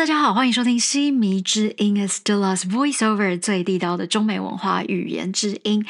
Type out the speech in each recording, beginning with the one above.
大家好，欢迎收听《西迷之音》，Stella's Voiceover 最地道的中美文化语言之音。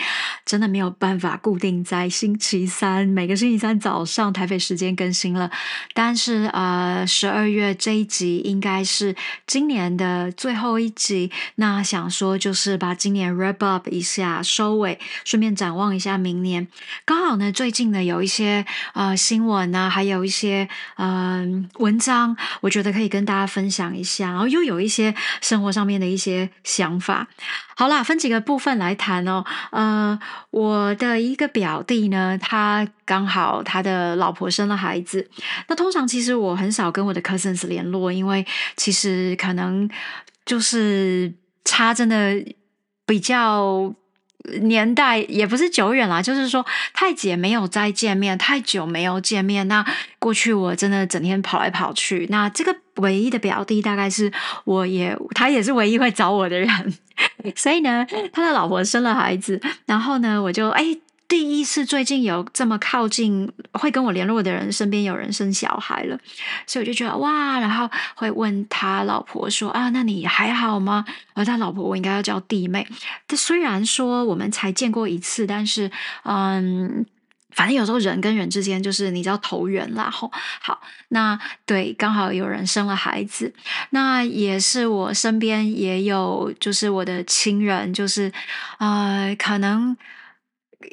真的没有办法固定在星期三，每个星期三早上台北时间更新了。但是呃，十二月这一集应该是今年的最后一集。那想说就是把今年 wrap up 一下，收尾，顺便展望一下明年。刚好呢，最近呢有一些呃新闻啊，还有一些嗯文章，我觉得可以跟大家分享。一一下，然后又有一些生活上面的一些想法。好啦，分几个部分来谈哦。呃，我的一个表弟呢，他刚好他的老婆生了孩子。那通常其实我很少跟我的 cousins 联络，因为其实可能就是差真的比较。年代也不是久远啦，就是说太姐没有再见面，太久没有见面。那过去我真的整天跑来跑去。那这个唯一的表弟，大概是我也他也是唯一会找我的人。所以呢，他的老婆生了孩子，然后呢，我就哎。第一次最近有这么靠近会跟我联络的人身边有人生小孩了，所以我就觉得哇，然后会问他老婆说啊，那你还好吗？而他老婆我应该要叫弟妹。他虽然说我们才见过一次，但是嗯，反正有时候人跟人之间就是你知道投缘啦。吼，好，那对，刚好有人生了孩子，那也是我身边也有就是我的亲人，就是呃，可能。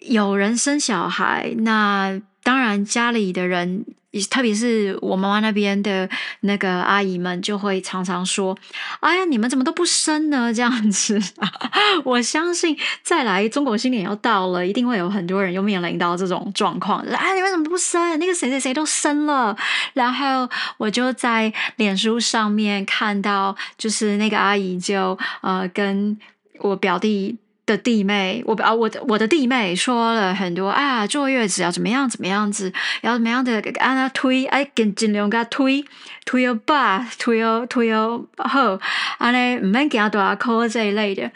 有人生小孩，那当然家里的人，特别是我妈妈那边的那个阿姨们，就会常常说：“哎呀，你们怎么都不生呢？”这样子，我相信再来中国新年要到了，一定会有很多人又面临到这种状况。哎，你们怎么不生？那个谁谁谁都生了。然后我就在脸书上面看到，就是那个阿姨就呃跟我表弟。的弟妹，我啊，我的我的弟妹说了很多啊，坐月子要怎么样怎么样子，要怎么样的按他推，哎，跟尽量给他推，推，推要推要好，啊嘞，唔免给他多少扣这一类的，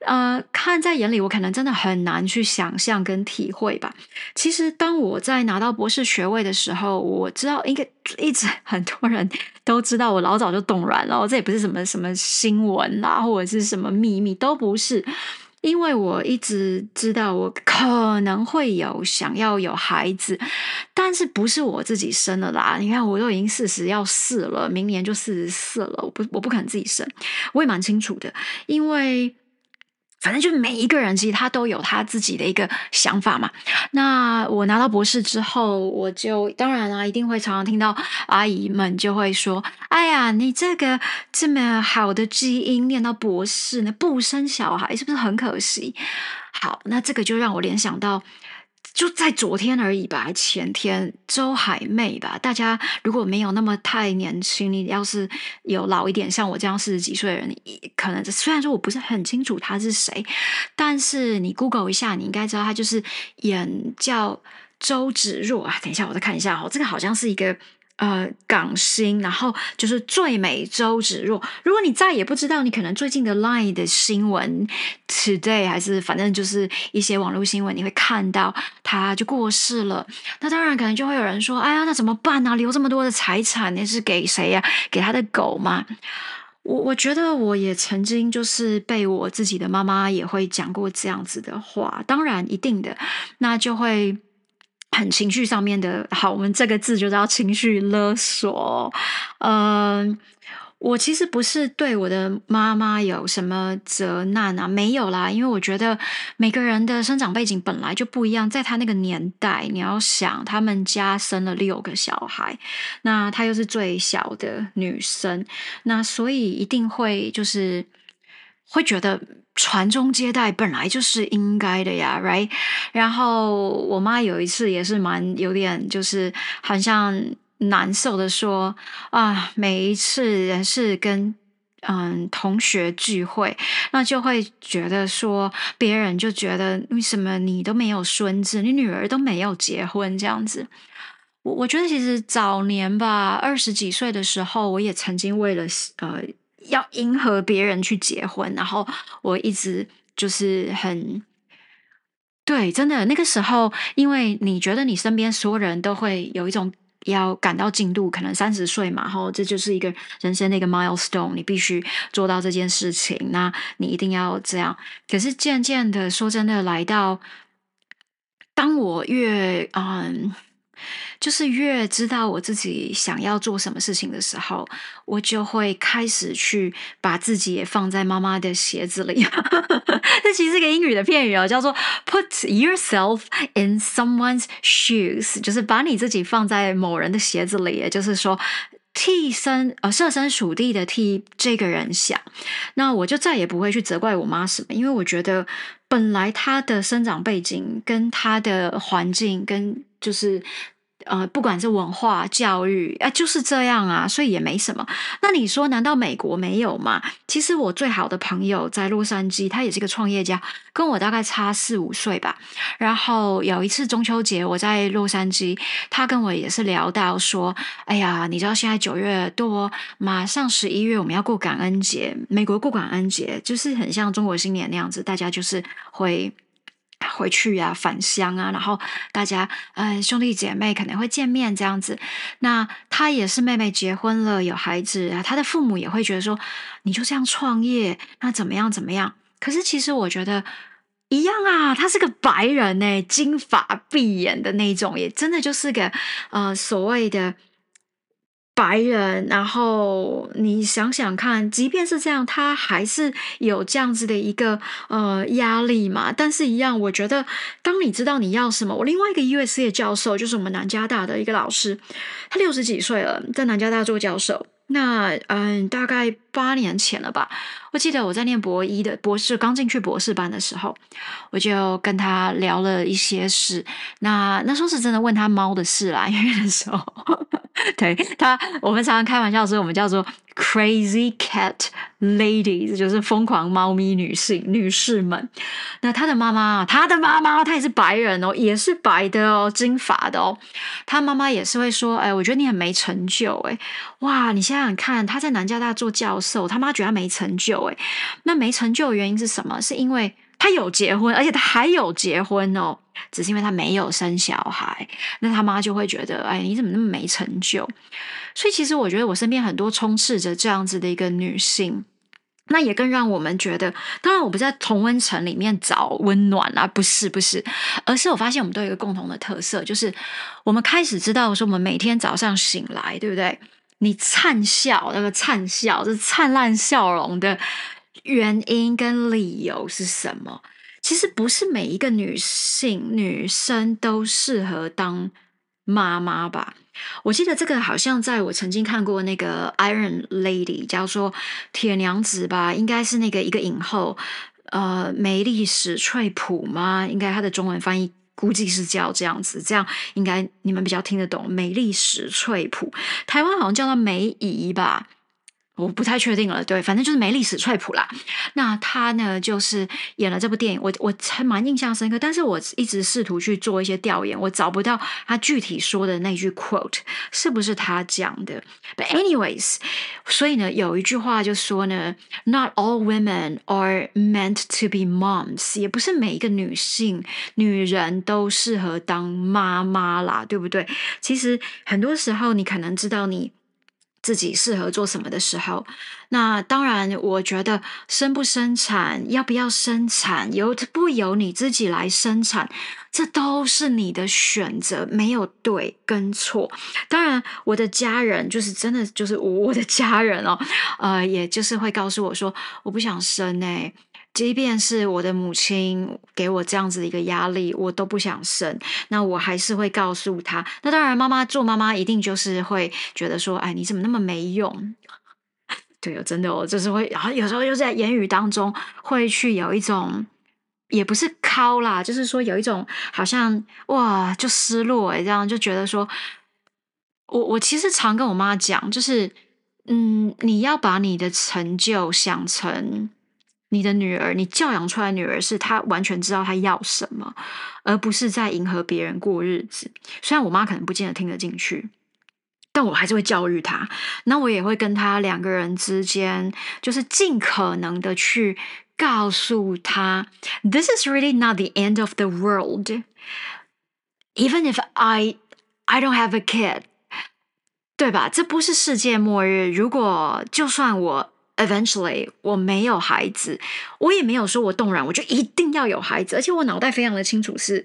呃，看在眼里，我可能真的很难去想象跟体会吧。其实当我在拿到博士学位的时候，我知道应该一直很多人都知道，我老早就懂软了，这也不是什么什么新闻啦，或者是什么秘密，都不是。因为我一直知道我可能会有想要有孩子，但是不是我自己生的啦。你看，我都已经四十要四了，明年就四十四了，我不我不可能自己生，我也蛮清楚的，因为。反正就每一个人，其实他都有他自己的一个想法嘛。那我拿到博士之后，我就当然啦，一定会常常听到阿姨们就会说：“哎呀，你这个这么好的基因，念到博士呢，不生小孩是不是很可惜？”好，那这个就让我联想到。就在昨天而已吧，前天周海媚吧。大家如果没有那么太年轻，你要是有老一点，像我这样四十几岁的人，可能虽然说我不是很清楚他是谁，但是你 Google 一下，你应该知道他就是演叫周芷若啊。等一下，我再看一下哦，这个好像是一个。呃，港星，然后就是最美周芷若。如果你再也不知道，你可能最近的 Line 的新闻，Today 还是反正就是一些网络新闻，你会看到他就过世了。那当然可能就会有人说：“哎呀，那怎么办呢？留这么多的财产，那是给谁呀？给他的狗吗？”我我觉得我也曾经就是被我自己的妈妈也会讲过这样子的话。当然，一定的，那就会。很情绪上面的，好，我们这个字就叫情绪勒索。嗯，我其实不是对我的妈妈有什么责难啊，没有啦，因为我觉得每个人的生长背景本来就不一样，在他那个年代，你要想他们家生了六个小孩，那她又是最小的女生，那所以一定会就是会觉得。传宗接代本来就是应该的呀，right？然后我妈有一次也是蛮有点，就是好像难受的说啊，每一次是跟嗯同学聚会，那就会觉得说别人就觉得为什么你都没有孙子，你女儿都没有结婚这样子。我我觉得其实早年吧，二十几岁的时候，我也曾经为了呃。要迎合别人去结婚，然后我一直就是很对，真的那个时候，因为你觉得你身边所有人都会有一种要赶到进度，可能三十岁嘛，然后这就是一个人生的一个 milestone，你必须做到这件事情，那你一定要这样。可是渐渐的，说真的，来到当我越嗯。就是越知道我自己想要做什么事情的时候，我就会开始去把自己也放在妈妈的鞋子里。这其实是个英语的片语哦，叫做 “put yourself in someone's shoes”，就是把你自己放在某人的鞋子里，也就是说替身呃设身处地的替这个人想。那我就再也不会去责怪我妈什么，因为我觉得本来她的生长背景跟她的环境跟就是。呃，不管是文化教育，哎，就是这样啊，所以也没什么。那你说，难道美国没有吗？其实我最好的朋友在洛杉矶，他也是个创业家，跟我大概差四五岁吧。然后有一次中秋节，我在洛杉矶，他跟我也是聊到说，哎呀，你知道现在九月多，马上十一月我们要过感恩节，美国过感恩节就是很像中国新年那样子，大家就是会。回去啊，返乡啊，然后大家呃兄弟姐妹可能会见面这样子。那他也是妹妹结婚了，有孩子啊，他的父母也会觉得说，你就这样创业，那怎么样怎么样？可是其实我觉得一样啊，他是个白人呢，金发碧眼的那种，也真的就是个呃所谓的。白人，然后你想想看，即便是这样，他还是有这样子的一个呃压力嘛。但是，一样，我觉得，当你知道你要什么，我另外一个 U.S. 的教授，就是我们南加大的一个老师，他六十几岁了，在南加大做教授。那嗯，大概八年前了吧。我记得我在念博一的博士，刚进去博士班的时候，我就跟他聊了一些事。那那时候是真的问他猫的事啦，因为那时候。对他，我们常常开玩笑说，我们叫做 crazy cat ladies，就是疯狂猫咪女性女士们。那他的妈妈，他的妈妈，她也是白人哦，也是白的哦，金发的哦。他妈妈也是会说，哎，我觉得你很没成就，哎，哇，你想想看，他在南加大做教授，他妈觉得他没成就，哎，那没成就的原因是什么？是因为。他有结婚，而且他还有结婚哦，只是因为他没有生小孩，那他妈就会觉得，哎，你怎么那么没成就？所以其实我觉得我身边很多充斥着这样子的一个女性，那也更让我们觉得，当然我不在同温层里面找温暖啊，不是不是，而是我发现我们都有一个共同的特色，就是我们开始知道说，我们每天早上醒来，对不对？你灿笑那个灿笑，是灿烂笑容的。原因跟理由是什么？其实不是每一个女性、女生都适合当妈妈吧？我记得这个好像在我曾经看过那个 Iron Lady，叫做铁娘子吧，应该是那个一个影后，呃，梅丽史翠普吗？应该她的中文翻译估计是叫这样子，这样应该你们比较听得懂。梅丽史翠普，台湾好像叫她梅姨吧。我不太确定了，对，反正就是梅丽史翠普啦。那他呢，就是演了这部电影，我我还蛮印象深刻。但是我一直试图去做一些调研，我找不到他具体说的那句 quote 是不是他讲的。But anyways，所以呢，有一句话就说呢，Not all women are meant to be moms，也不是每一个女性、女人都适合当妈妈啦，对不对？其实很多时候，你可能知道你。自己适合做什么的时候，那当然，我觉得生不生产，要不要生产，由不由你自己来生产，这都是你的选择，没有对跟错。当然，我的家人就是真的就是我的家人哦，呃，也就是会告诉我说，我不想生哎。即便是我的母亲给我这样子的一个压力，我都不想生。那我还是会告诉他。那当然，妈妈做妈妈一定就是会觉得说：“哎，你怎么那么没用？” 对哦，真的哦，就是会，然后有时候又在言语当中会去有一种，也不是敲啦，就是说有一种好像哇，就失落哎，这样就觉得说，我我其实常跟我妈讲，就是嗯，你要把你的成就想成。你的女儿，你教养出来女儿是她完全知道她要什么，而不是在迎合别人过日子。虽然我妈可能不见得听得进去，但我还是会教育她。那我也会跟她两个人之间，就是尽可能的去告诉她，This is really not the end of the world. Even if I I don't have a kid. 对吧？这不是世界末日。如果就算我 eventually 我没有孩子，我也没有说我动然我就一定要有孩子，而且我脑袋非常的清楚，是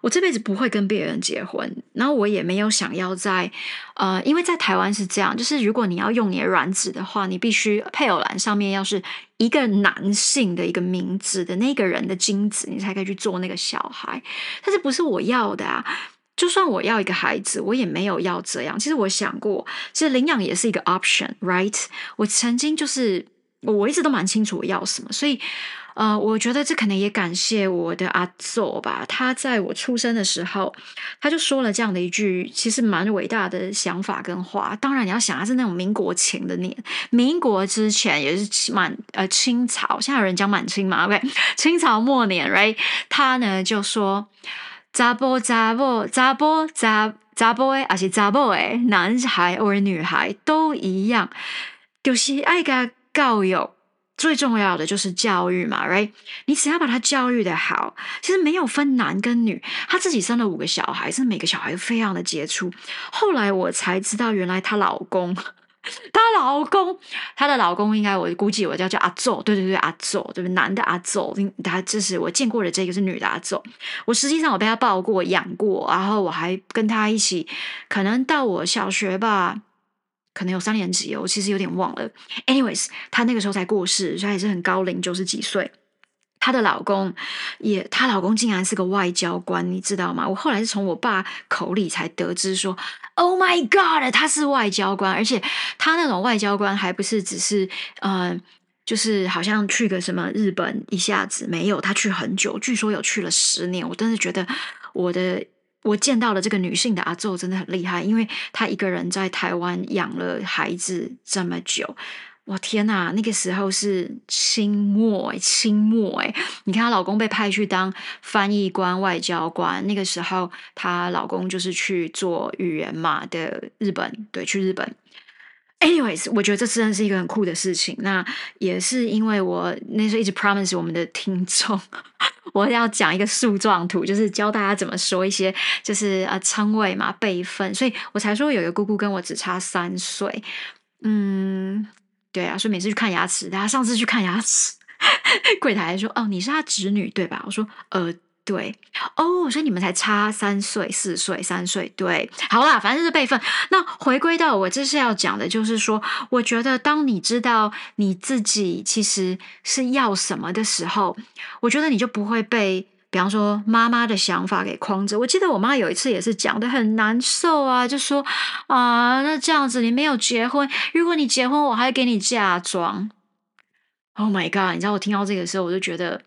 我这辈子不会跟别人结婚，然后我也没有想要在呃，因为在台湾是这样，就是如果你要用你的卵子的话，你必须配偶栏上面要是一个男性的一个名字的那个人的精子，你才可以去做那个小孩，但是不是我要的啊？就算我要一个孩子，我也没有要这样。其实我想过，其实领养也是一个 option，right？我曾经就是我一直都蛮清楚我要什么，所以呃，我觉得这可能也感谢我的阿祖吧。他在我出生的时候，他就说了这样的一句，其实蛮伟大的想法跟话。当然你要想，他是那种民国前的年，民国之前也是满呃清朝，现在有人讲满清嘛？OK，清朝末年，right？他呢就说。查甫查某查甫查查甫诶，还是查某诶，男孩或者女孩都一样，就是爱个教育，最重要的就是教育嘛，right？你只要把他教育的好，其实没有分男跟女。他自己生了五个小孩，是每个小孩都非常的杰出。后来我才知道，原来她老公。她老公，她的老公应该我估计我叫叫阿宙，对对对，阿宙，对不对？男的阿祖，他就是我见过的这个是女的阿宙。我实际上我被他抱过、养过，然后我还跟他一起，可能到我小学吧，可能有三年级，我其实有点忘了。Anyways，他那个时候才过世，所以也是很高龄，九十几岁。她的老公也，她老公竟然是个外交官，你知道吗？我后来是从我爸口里才得知说，Oh my God，他是外交官，而且他那种外交官还不是只是呃，就是好像去个什么日本一下子没有，他去很久，据说有去了十年。我真的觉得我的我见到了这个女性的阿宙真的很厉害，因为她一个人在台湾养了孩子这么久。我天呐，那个时候是清末，清末哎！你看她老公被派去当翻译官、外交官，那个时候她老公就是去做语言嘛的日本，对，去日本。Anyways，我觉得这真的是一个很酷的事情。那也是因为我那时候一直 promise 我们的听众，我要讲一个树状图，就是教大家怎么说一些，就是呃称谓嘛、辈分，所以我才说有一个姑姑跟我只差三岁，嗯。对啊，所以每次去看牙齿，他上次去看牙齿，柜台说：“哦，你是他侄女对吧？”我说：“呃，对。”哦，所以你们才差三岁、四岁、三岁，对。好啦，反正是辈分。那回归到我这是要讲的，就是说，我觉得当你知道你自己其实是要什么的时候，我觉得你就不会被。比方说，妈妈的想法给框着。我记得我妈有一次也是讲的很难受啊，就说啊，那这样子你没有结婚，如果你结婚，我还给你嫁妆。Oh my god！你知道我听到这个时候，我就觉得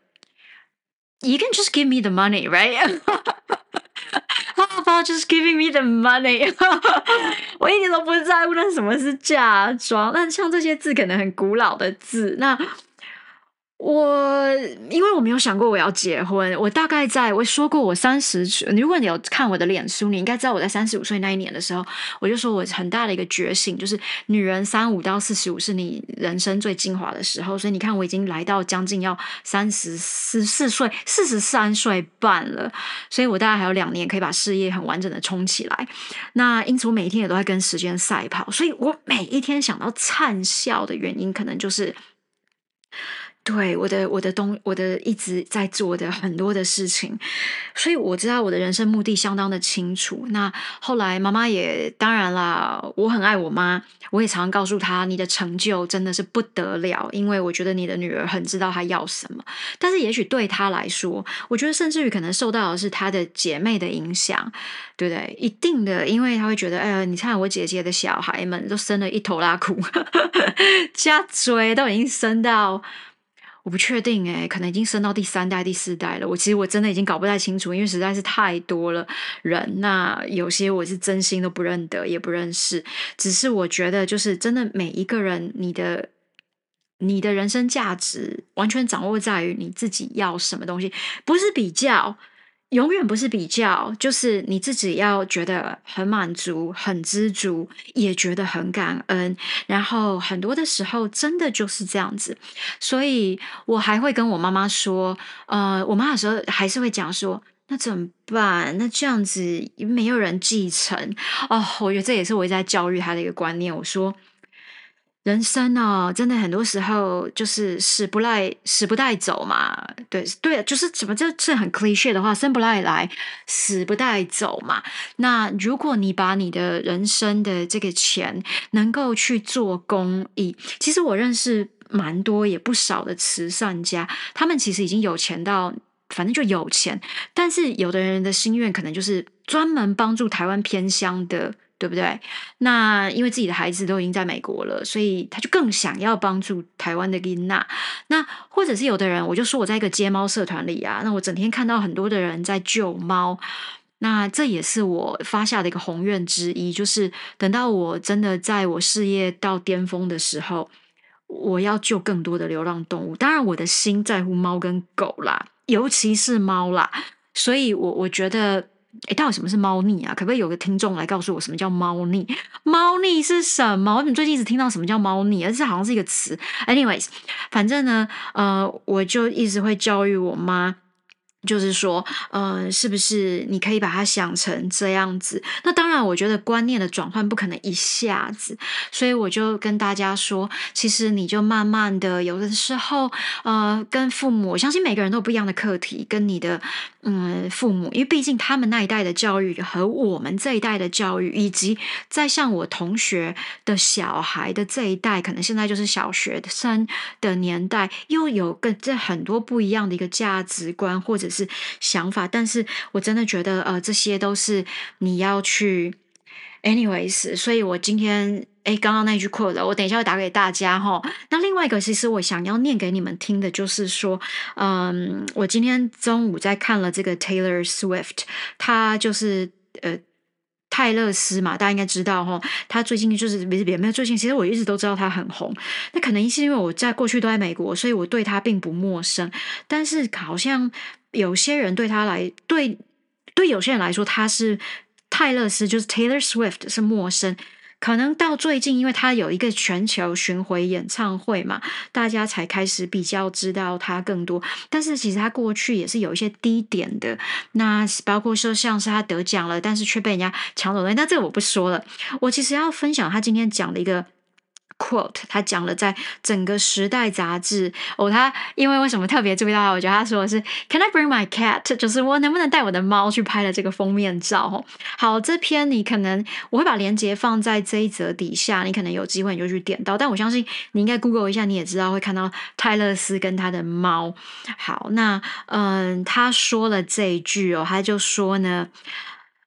，You can just give me the money, right? How about just giving me the money？我一点都不在乎那什么是嫁妆。那像这些字可能很古老的字，那。我因为我没有想过我要结婚，我大概在我说过我三十，如果你有看我的脸书，你应该知道我在三十五岁那一年的时候，我就说我很大的一个觉醒，就是女人三五到四十五是你人生最精华的时候，所以你看我已经来到将近要三十四四岁，四十三岁半了，所以我大概还有两年可以把事业很完整的冲起来。那因此我每一天也都在跟时间赛跑，所以我每一天想到灿笑的原因，可能就是。对我的我的东我的一直在做的很多的事情，所以我知道我的人生目的相当的清楚。那后来妈妈也当然啦，我很爱我妈，我也常常告诉她，你的成就真的是不得了，因为我觉得你的女儿很知道她要什么。但是也许对她来说，我觉得甚至于可能受到的是她的姐妹的影响，对不对？一定的，因为她会觉得，哎呀，你看我姐姐的小孩们都生了一头拉苦，加嘴都已经生到。我不确定诶，可能已经升到第三代、第四代了。我其实我真的已经搞不太清楚，因为实在是太多了人。那有些我是真心都不认得，也不认识。只是我觉得，就是真的每一个人，你的你的人生价值完全掌握在于你自己要什么东西，不是比较。永远不是比较，就是你自己要觉得很满足、很知足，也觉得很感恩。然后很多的时候，真的就是这样子。所以我还会跟我妈妈说，呃，我妈有时候还是会讲说。那怎么办？那这样子没有人继承哦。我觉得这也是我一直在教育他的一个观念。我说。人生哦，真的很多时候就是死不赖，死不带走嘛。对对，就是怎么这是很 cliche 的话，生不赖来，死不带走嘛。那如果你把你的人生的这个钱能够去做公益，其实我认识蛮多也不少的慈善家，他们其实已经有钱到，反正就有钱。但是有的人的心愿可能就是专门帮助台湾偏乡的。对不对？那因为自己的孩子都已经在美国了，所以他就更想要帮助台湾的琳娜。那或者是有的人，我就说我在一个接猫社团里啊，那我整天看到很多的人在救猫，那这也是我发下的一个宏愿之一，就是等到我真的在我事业到巅峰的时候，我要救更多的流浪动物。当然，我的心在乎猫跟狗啦，尤其是猫啦，所以我我觉得。哎，到底什么是猫腻啊？可不可以有个听众来告诉我什么叫猫腻？猫腻是什么？我怎么最近一直听到什么叫猫腻？而且好像是一个词。Anyways，反正呢，呃，我就一直会教育我妈。就是说，呃，是不是你可以把它想成这样子？那当然，我觉得观念的转换不可能一下子，所以我就跟大家说，其实你就慢慢的，有的时候，呃，跟父母，我相信每个人都有不一样的课题，跟你的嗯父母，因为毕竟他们那一代的教育和我们这一代的教育，以及在像我同学的小孩的这一代，可能现在就是小学生的年代，又有跟这很多不一样的一个价值观，或者。是想法，但是我真的觉得，呃，这些都是你要去，anyways。所以我今天，哎，刚刚那句 quote，我等一下会打给大家哈。那另外一个，其实我想要念给你们听的，就是说，嗯，我今天中午在看了这个 Taylor Swift，他就是呃。泰勒斯嘛，大家应该知道哈。他最近就是没没有最近，其实我一直都知道他很红。那可能是因为我在过去都在美国，所以我对他并不陌生。但是好像有些人对他来，对对有些人来说，他是泰勒斯，就是 Taylor Swift 是陌生。可能到最近，因为他有一个全球巡回演唱会嘛，大家才开始比较知道他更多。但是其实他过去也是有一些低点的，那包括说像是他得奖了，但是却被人家抢走了。那这个我不说了，我其实要分享他今天讲的一个。quote，他讲了在整个时代杂志哦，他因为为什么特别注意到他？我觉得他说的是 Can I bring my cat？就是我能不能带我的猫去拍了这个封面照？好，这篇你可能我会把链接放在这一则底下，你可能有机会你就去点到。但我相信你应该 Google 一下，你也知道会看到泰勒斯跟他的猫。好，那嗯，他说了这一句哦，他就说呢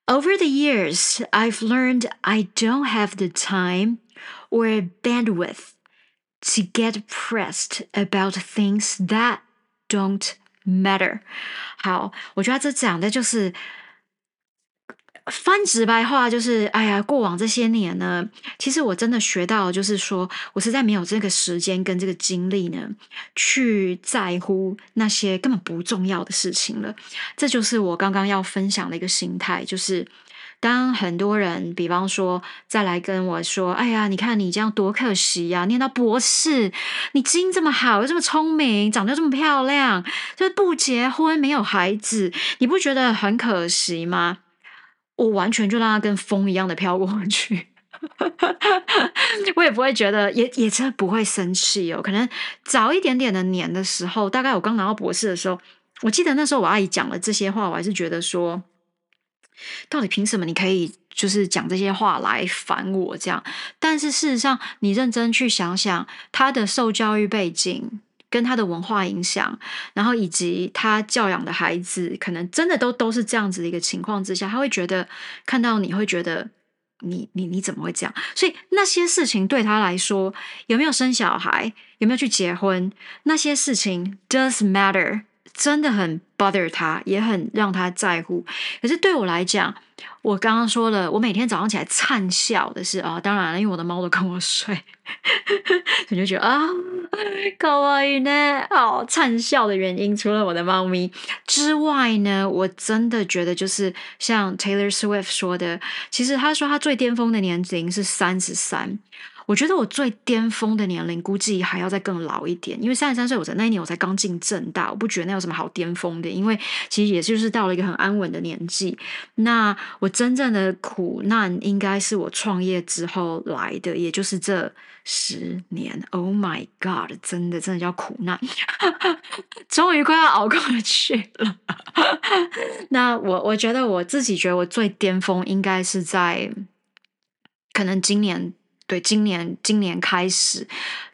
，Over the years, I've learned I don't have the time. Or bandwidth to get pressed about things that don't matter。好，我觉得这讲的就是翻直白话，就是哎呀，过往这些年呢，其实我真的学到，就是说我实在没有这个时间跟这个精力呢，去在乎那些根本不重要的事情了。这就是我刚刚要分享的一个心态，就是。当很多人，比方说再来跟我说：“哎呀，你看你这样多可惜呀！念到博士，你基因这么好，又这么聪明，长得这么漂亮，就不结婚，没有孩子，你不觉得很可惜吗？”我完全就让他跟风一样的飘过去，我也不会觉得，也也真的不会生气哦。可能早一点点的年的时候，大概我刚拿到博士的时候，我记得那时候我阿姨讲了这些话，我还是觉得说。到底凭什么你可以就是讲这些话来烦我这样？但是事实上，你认真去想想，他的受教育背景跟他的文化影响，然后以及他教养的孩子，可能真的都都是这样子的一个情况之下，他会觉得看到你会觉得你你你怎么会这样？所以那些事情对他来说，有没有生小孩，有没有去结婚，那些事情 does matter。真的很 bother 他，也很让他在乎。可是对我来讲，我刚刚说了，我每天早上起来灿笑的是啊，当然了，因为我的猫都跟我睡，我就觉得啊，可爱呢。哦，灿笑的原因除了我的猫咪之外呢，我真的觉得就是像 Taylor Swift 说的，其实他说他最巅峰的年龄是三十三。我觉得我最巅峰的年龄估计还要再更老一点，因为三十三岁，我在那一年我才刚进正大，我不觉得那有什么好巅峰的，因为其实也就是到了一个很安稳的年纪。那我真正的苦难应该是我创业之后来的，也就是这十年。Oh my god，真的真的叫苦难，终于快要熬过去了。那我我觉得我自己觉得我最巅峰应该是在可能今年。对，今年今年开始，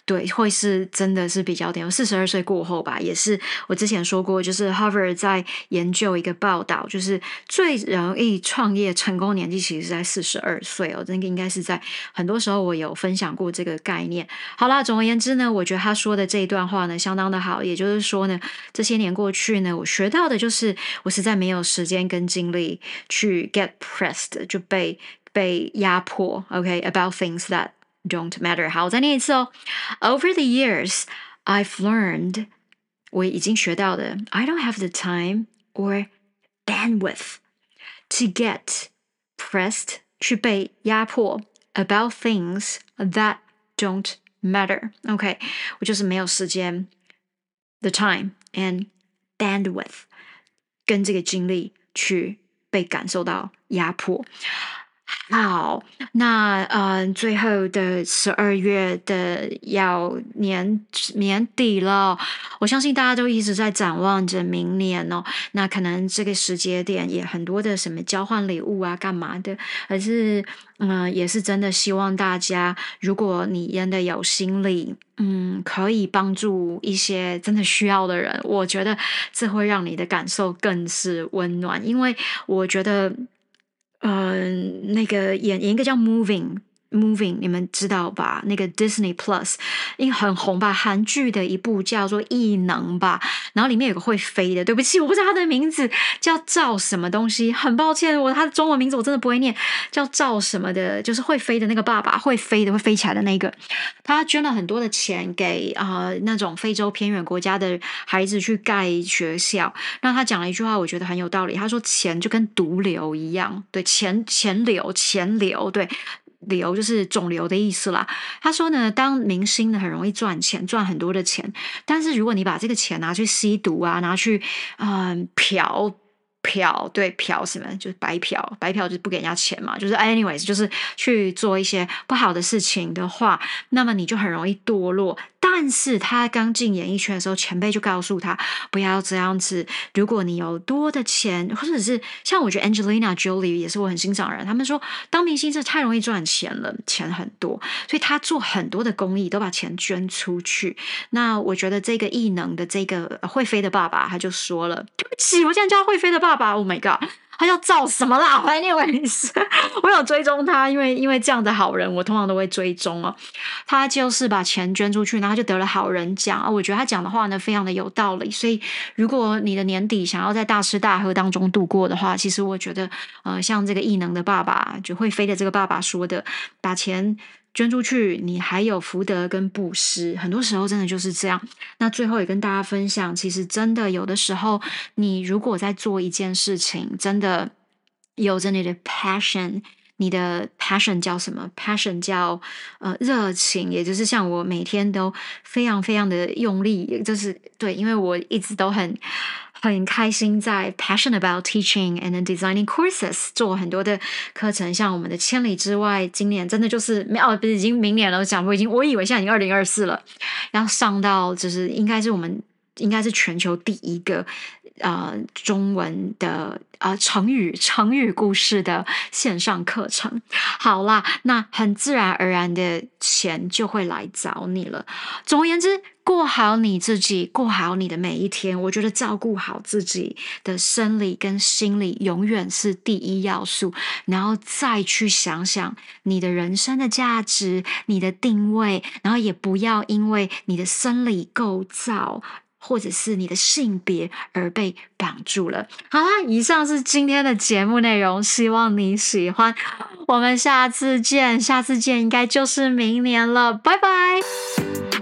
对，会是真的是比较点。四十二岁过后吧，也是我之前说过，就是 Harvard 在研究一个报道，就是最容易创业成功年纪其实是在四十二岁哦。这个应该是在很多时候我有分享过这个概念。好啦，总而言之呢，我觉得他说的这一段话呢，相当的好。也就是说呢，这些年过去呢，我学到的就是我实在没有时间跟精力去 get pressed，就被。被压迫，OK，about things that don't matter。好，我再念一次哦。Over the years, I've learned，我已经学到的，I don't have the time or bandwidth to get pressed，去被压迫 about things that don't matter。OK，我就是没有时间，the time and bandwidth，跟这个精力去被感受到压迫。 好，那嗯，最后的十二月的要年年底了，我相信大家都一直在展望着明年哦。那可能这个时节点也很多的什么交换礼物啊，干嘛的？可是嗯，也是真的希望大家，如果你真的有心力，嗯，可以帮助一些真的需要的人，我觉得这会让你的感受更是温暖，因为我觉得。嗯，那个演演一个叫《Moving》。Moving，你们知道吧？那个 Disney Plus，因为很红吧，韩剧的一部叫做《异能》吧，然后里面有个会飞的。对不起，我不知道他的名字叫赵什么东西，很抱歉，我他的中文名字我真的不会念，叫赵什么的，就是会飞的那个爸爸，会飞的，会飞起来的那个。他捐了很多的钱给啊那种非洲偏远国家的孩子去盖学校。那他讲了一句话，我觉得很有道理。他说：“钱就跟毒瘤一样，对，钱钱流钱流，对。”瘤就是肿瘤的意思啦。他说呢，当明星呢很容易赚钱，赚很多的钱。但是如果你把这个钱拿去吸毒啊，拿去嗯嫖。嫖对嫖什么就是白嫖，白嫖就是不给人家钱嘛，就是 anyways 就是去做一些不好的事情的话，那么你就很容易堕落。但是他刚进演艺圈的时候，前辈就告诉他不要这样子。如果你有多的钱，或者是像我觉得 Angelina Jolie 也是我很欣赏人，他们说当明星是太容易赚钱了，钱很多，所以他做很多的公益都把钱捐出去。那我觉得这个异能的这个会飞的爸爸他就说了，对不起，我现在叫会飞的爸。爸爸，Oh my god，他叫赵什么啦？怀念为是，我有追踪他，因为因为这样的好人，我通常都会追踪哦。他就是把钱捐出去，然后就得了好人奖啊。我觉得他讲的话呢，非常的有道理。所以，如果你的年底想要在大吃大喝当中度过的话，其实我觉得，呃，像这个异能的爸爸，就会飞的这个爸爸说的，把钱。捐出去，你还有福德跟布施，很多时候真的就是这样。那最后也跟大家分享，其实真的有的时候，你如果在做一件事情，真的有着你的 passion，你的 passion 叫什么？passion 叫呃热情，也就是像我每天都非常非常的用力，就是对，因为我一直都很。很开心在 passion about teaching and designing courses 做很多的课程，像我们的千里之外，今年真的就是没哦，不是已经明年了，我讲我已经我以为现在已经二零二四了，要上到就是应该是我们应该是全球第一个。呃，中文的呃成语成语故事的线上课程，好啦，那很自然而然的钱就会来找你了。总而言之，过好你自己，过好你的每一天，我觉得照顾好自己的生理跟心理永远是第一要素，然后再去想想你的人生的价值、你的定位，然后也不要因为你的生理构造。或者是你的性别而被绑住了。好啦，以上是今天的节目内容，希望你喜欢。我们下次见，下次见应该就是明年了，拜拜。